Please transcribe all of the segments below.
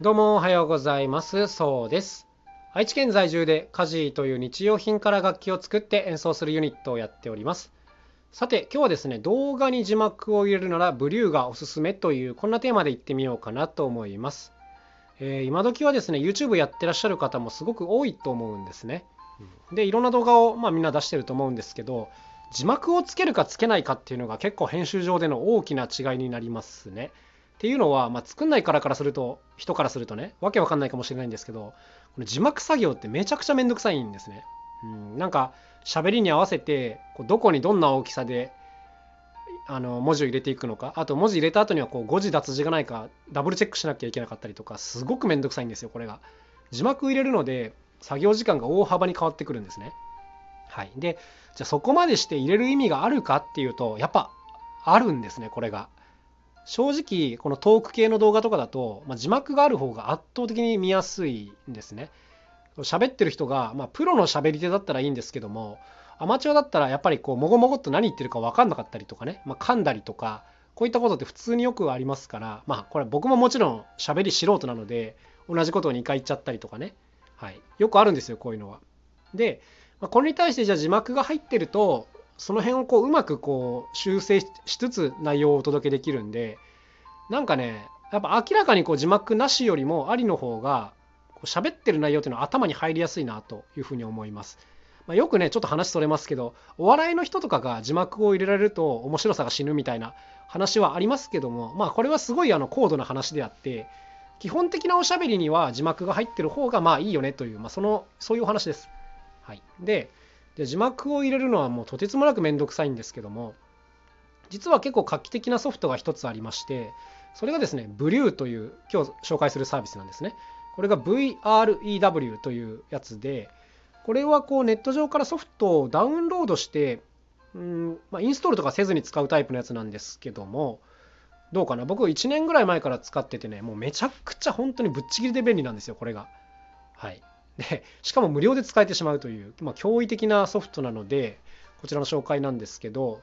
どうもおはようございます。そうです。愛知県在住で家事という日用品から楽器を作って演奏するユニットをやっております。さて今日はですね、動画に字幕を入れるならブリューがおすすめというこんなテーマで言ってみようかなと思います。えー今時はですね、YouTube やってらっしゃる方もすごく多いと思うんですね。で、いろんな動画を、まあ、みんな出してると思うんですけど、字幕をつけるかつけないかっていうのが結構編集上での大きな違いになりますね。っていうのは、まあ、作んないからからすると人からするとねわけわかんないかもしれないんですけどこの字幕作業ってめちゃくちゃめんどくさいんですね。うん、なんか喋りに合わせてこうどこにどんな大きさであの文字を入れていくのかあと文字入れた後にはこう誤字脱字がないかダブルチェックしなきゃいけなかったりとかすごくめんどくさいんですよこれが。字幕入れるので作業時間が大幅に変わってくるんですね。はい、でじゃあそこまでして入れる意味があるかっていうとやっぱあるんですねこれが。正直このトーク系の動画とかだと、まあ、字幕がある方が圧倒的に見やすいんですね。喋ってる人が、まあ、プロの喋り手だったらいいんですけどもアマチュアだったらやっぱりこうもごもごっと何言ってるか分かんなかったりとかね、まあ、噛んだりとかこういったことって普通によくありますからまあこれ僕ももちろん喋り素人なので同じことを2回言っちゃったりとかね、はい、よくあるんですよこういうのは。で、まあ、これに対してじゃあ字幕が入ってるとその辺をこううまくこう修正しつつ内容をお届けできるんでなんかねやっぱ明らかにこう字幕なしよりもありの方がこう喋ってる内容っていうのは頭に入りやすいなというふうに思います。まあ、よくねちょっと話それますけどお笑いの人とかが字幕を入れられると面白さが死ぬみたいな話はありますけどもまあこれはすごいあの高度な話であって基本的なおしゃべりには字幕が入ってる方がまあいいよねという、まあ、そのそういうお話です。はい、でで字幕を入れるのはもうとてつもなくめんどくさいんですけども実は結構画期的なソフトが一つありましてそれがですね Blue という今日紹介するサービスなんですね。これが VREW というやつでこれはこうネット上からソフトをダウンロードしてうん、まあ、インストールとかせずに使うタイプのやつなんですけどもどうかな？僕1年ぐらい前から使っててねもうめちゃくちゃ本当にぶっちぎりで便利なんですよこれが。はい。でしかも無料で使えてしまうという、まあ、驚異的なソフトなのでこちらの紹介なんですけど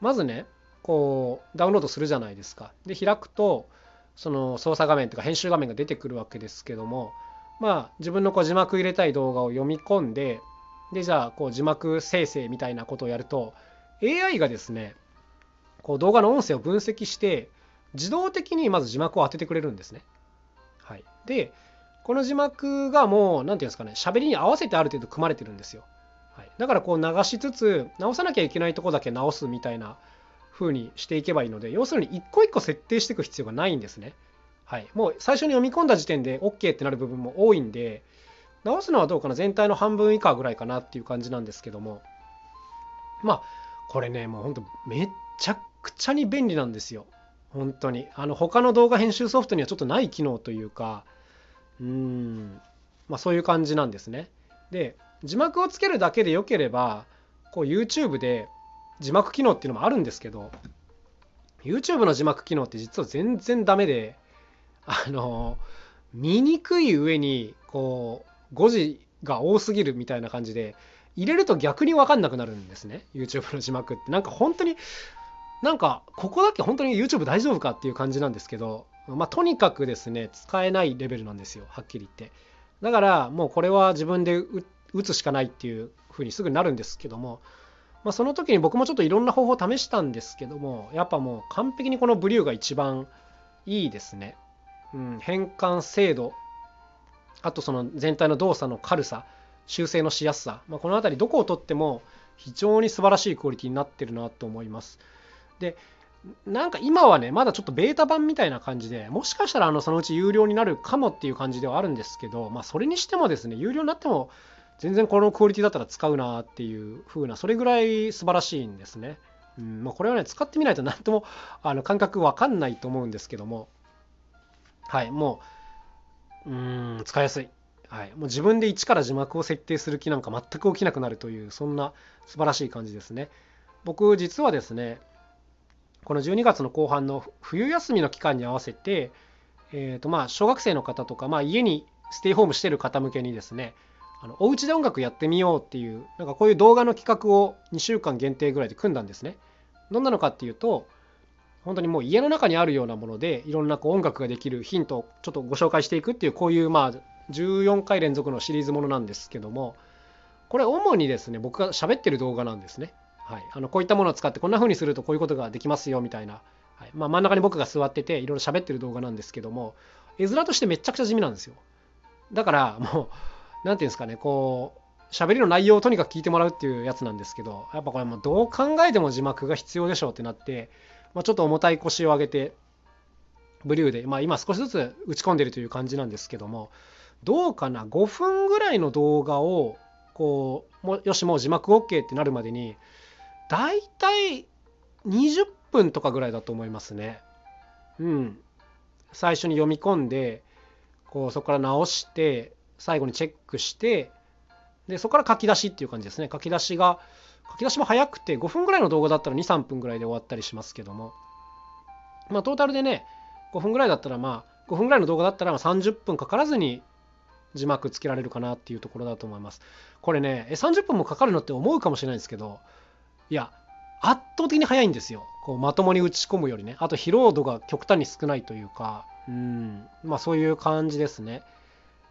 まずねこうダウンロードするじゃないですかで開くとその操作画面とか編集画面が出てくるわけですけどもまあ自分のこう字幕入れたい動画を読み込んででじゃあこう字幕生成みたいなことをやると AI がですねこう動画の音声を分析して自動的にまず字幕を当ててくれるんですね。はい、でこの字幕がもう何て言うんですかね喋りに合わせてある程度組まれてるんですよ。はい、だからこう流しつつ直さなきゃいけないとこだけ直すみたいな風にしていけばいいので要するに一個一個設定していく必要がないんですね。はい、もう最初に読み込んだ時点で OK ってなる部分も多いんで直すのはどうかな全体の半分以下ぐらいかなっていう感じなんですけども。まあこれねもうほんとめっちゃくちゃに便利なんですよ。本当に。あの他の動画編集ソフトにはちょっとない機能というかうん。まあそういう感じなんですね。で字幕をつけるだけでよければこう YouTube で字幕機能っていうのもあるんですけど YouTube の字幕機能って実は全然ダメであの見にくい上にこう誤字が多すぎるみたいな感じで入れると逆に分かんなくなるんですね YouTube の字幕って。なんか本当になんかここだけ本当に YouTube 大丈夫かっていう感じなんですけどまあとにかくですね使えないレベルなんですよはっきり言ってだからもうこれは自分で打つしかないっていう風にすぐなるんですけどもまあ、その時に僕もちょっといろんな方法を試したんですけどもやっぱもう完璧にこのブリューが一番いいですね。うん、変換精度あとその全体の動作の軽さ修正のしやすさ、まあ、この辺りどこをとっても非常に素晴らしいクオリティになってるなと思います。でなんか今はねまだちょっとベータ版みたいな感じでもしかしたらあのそのうち有料になるかもっていう感じではあるんですけど、まあ、それにしてもですね有料になっても全然このクオリティだったら使うなっていう風なそれぐらい素晴らしいんですね。うんまあ、これはね使ってみないと何ともあの感覚わかんないと思うんですけどもはいもううーん使いやすい、はい、もう自分で一から字幕を設定する気なんか全く起きなくなるというそんな素晴らしい感じですね。僕実はですねこの12月の後半の冬休みの期間に合わせて、えーとまあ、小学生の方とか、まあ、家にステイホームしてる方向けにですねあのお家で音楽やってみようっていうなんかこういう動画の企画を2週間限定ぐらいで組んだんですね。どんなのかっていうと本当にもう家の中にあるようなものでいろんなこう音楽ができるヒントをちょっとご紹介していくっていうこういうまあ14回連続のシリーズものなんですけどもこれ主にですね僕が喋ってる動画なんですね。はい、あのこういったものを使ってこんな風にするとこういうことができますよみたいな、はい。まあ、真ん中に僕が座ってていろいろ喋ってる動画なんですけども絵面としてめちゃくちゃ地味なんですよ。だからもう何ていうんですかねこう喋りの内容をとにかく聞いてもらうっていうやつなんですけどやっぱこれもうどう考えても字幕が必要でしょうってなってまあ、ちょっと重たい腰を上げてブリューで、まあ、今少しずつ打ち込んでるという感じなんですけどもどうかな5分ぐらいの動画をこうもよしもう字幕 OK ってなるまでにだいたい20分とかぐらいだと思いますね。うん。最初に読み込んでこうそこから直して最後にチェックしてでそこから書き出しっていう感じですね書き出しが書き出しも早くて5分ぐらいの動画だったら23分ぐらいで終わったりしますけどもまあトータルでね5分ぐらいだったらまあ5分ぐらいの動画だったら30分かからずに字幕つけられるかなっていうところだと思いますこれねえ30分もかかるのって思うかもしれないですけどいや圧倒的に早いんですよ。こうまともに打ち込むよりね。あと疲労度が極端に少ないというか。うん。まあそういう感じですね。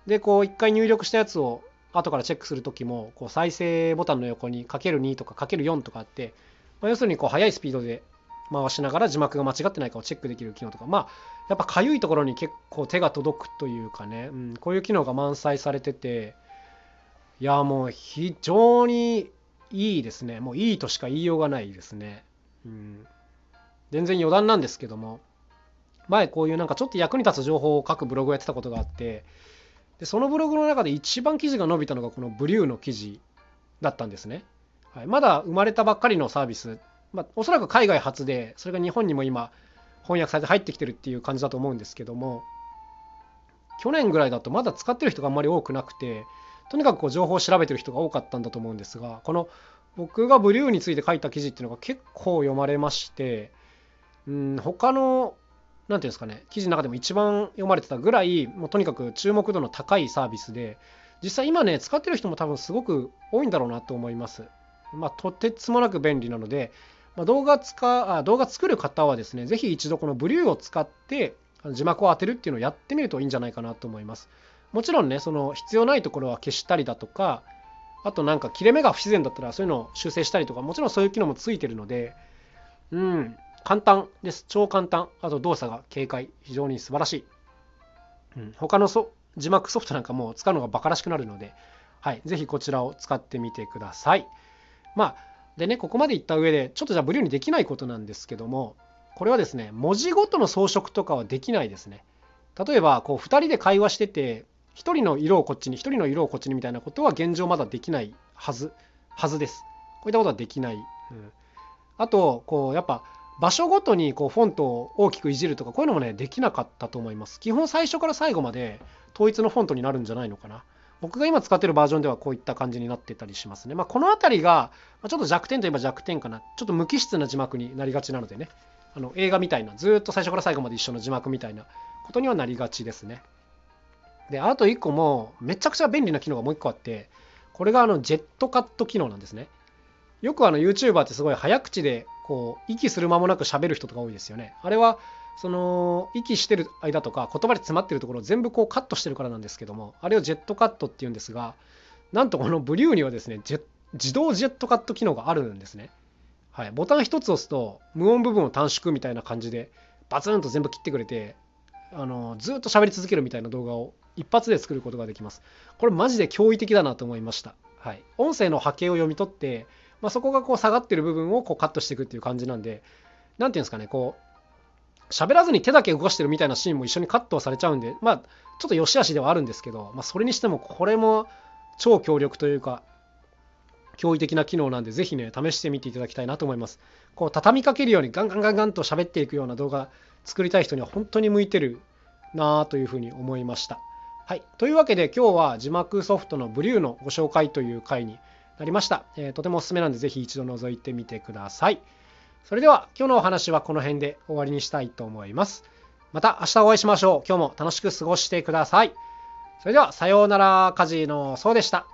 でこう一回入力したやつを後からチェックする時もこう再生ボタンの横にかける2とかかける4とかあって、まあ、要するにこう速いスピードで回しながら字幕が間違ってないかをチェックできる機能とか。まあやっぱかゆいところに結構手が届くというかね、うん、こういう機能が満載されてて。いやもう非常にいいですね。もういいとしか言いようがないですね、うん、全然余談なんですけども。前こういうなんかちょっと役に立つ情報を書くブログをやってたことがあって。でそのブログの中で一番記事が伸びたのがこのブリューの記事だったんですね。はい、まだ生まれたばっかりのサービス、まあ、おそらく海外初でそれが日本にも今翻訳されて入ってきてるっていう感じだと思うんですけども。去年ぐらいだとまだ使ってる人があんまり多くなくて。とにかくこう情報を調べてる人が多かったんだと思うんですがこの僕がブリューについて書いた記事っていうのが結構読まれましてうん他の何ていうんですかね記事の中でも一番読まれてたぐらいもうとにかく注目度の高いサービスで実際今ね使ってる人も多分すごく多いんだろうなと思います。まあ、とてつもなく便利なので、まあ、動画使あ動画作る方はですね是非一度このブリューを使って字幕を当てるっていうのをやってみるといいんじゃないかなと思います。もちろんねその必要ないところは消したりだとかあとなんか切れ目が不自然だったらそういうのを修正したりとかもちろんそういう機能もついてるのでうん簡単です。超簡単。あと動作が軽快。非常に素晴らしい。うん、他のそ字幕ソフトなんかも使うのがバカらしくなるので、はい、ぜひこちらを使ってみてください。まあ、でね、ここまでいった上で、ちょっとじゃあブリューにできないことなんですけども、これはですね、文字ごとの装飾とかはできないですね。例えば、こう、2人で会話してて、1人の色をこっちに、1人の色をこっちにみたいなことは現状まだできないはず、はずです。こういったことはできない。うん、あと、こう、やっぱ、場所ごとにこうフォントを大きくいじるとかこういうのもねできなかったと思います。基本最初から最後まで統一のフォントになるんじゃないのかな。僕が今使ってるバージョンではこういった感じになってたりしますね。まあ、この辺りがちょっと弱点といえば弱点かな。ちょっと無機質な字幕になりがちなのでね。あの映画みたいなずっと最初から最後まで一緒の字幕みたいなことにはなりがちですねであと1個もめちゃくちゃ便利な機能がもう1個あってこれがあのジェットカット機能なんですねよくあの YouTuber ってすごい早口でこう息する間もなく喋る人とか多いですよね。あれはその息してる間とか言葉で詰まってるところを全部こうカットしてるからなんですけどもあれをジェットカットっていうんですがなんとこのブリューにはですね自動ジェットカット機能があるんですね。はい、ボタン1つ押すと無音部分を短縮みたいな感じでバツンと全部切ってくれてあのずっと喋り続けるみたいな動画を一発で作ることができます。これマジで驚異的だなと思いました。はい、音声の波形を読み取ってまあ、そこがこう下がってる部分をこうカットしていくっていう感じなんで何ていうんですかねこう喋らずに手だけ動かしてるみたいなシーンも一緒にカットされちゃうんでまあちょっと良し悪しではあるんですけど、まあ、それにしてもこれも超強力というか驚異的な機能なんでぜひね試してみていただきたいなと思いますこう畳みかけるようにガンガンガンガンと喋っていくような動画作りたい人には本当に向いてるなというふうに思いましたはいというわけで今日は字幕ソフトのブリューのご紹介という回になりました。えー、とてもおすすめなんで、ぜひ一度覗いてみてください。それでは、今日のお話はこの辺で終わりにしたいと思います。また明日お会いしましょう。今日も楽しく過ごしてください。それでは、さようなら、カジのそうでした。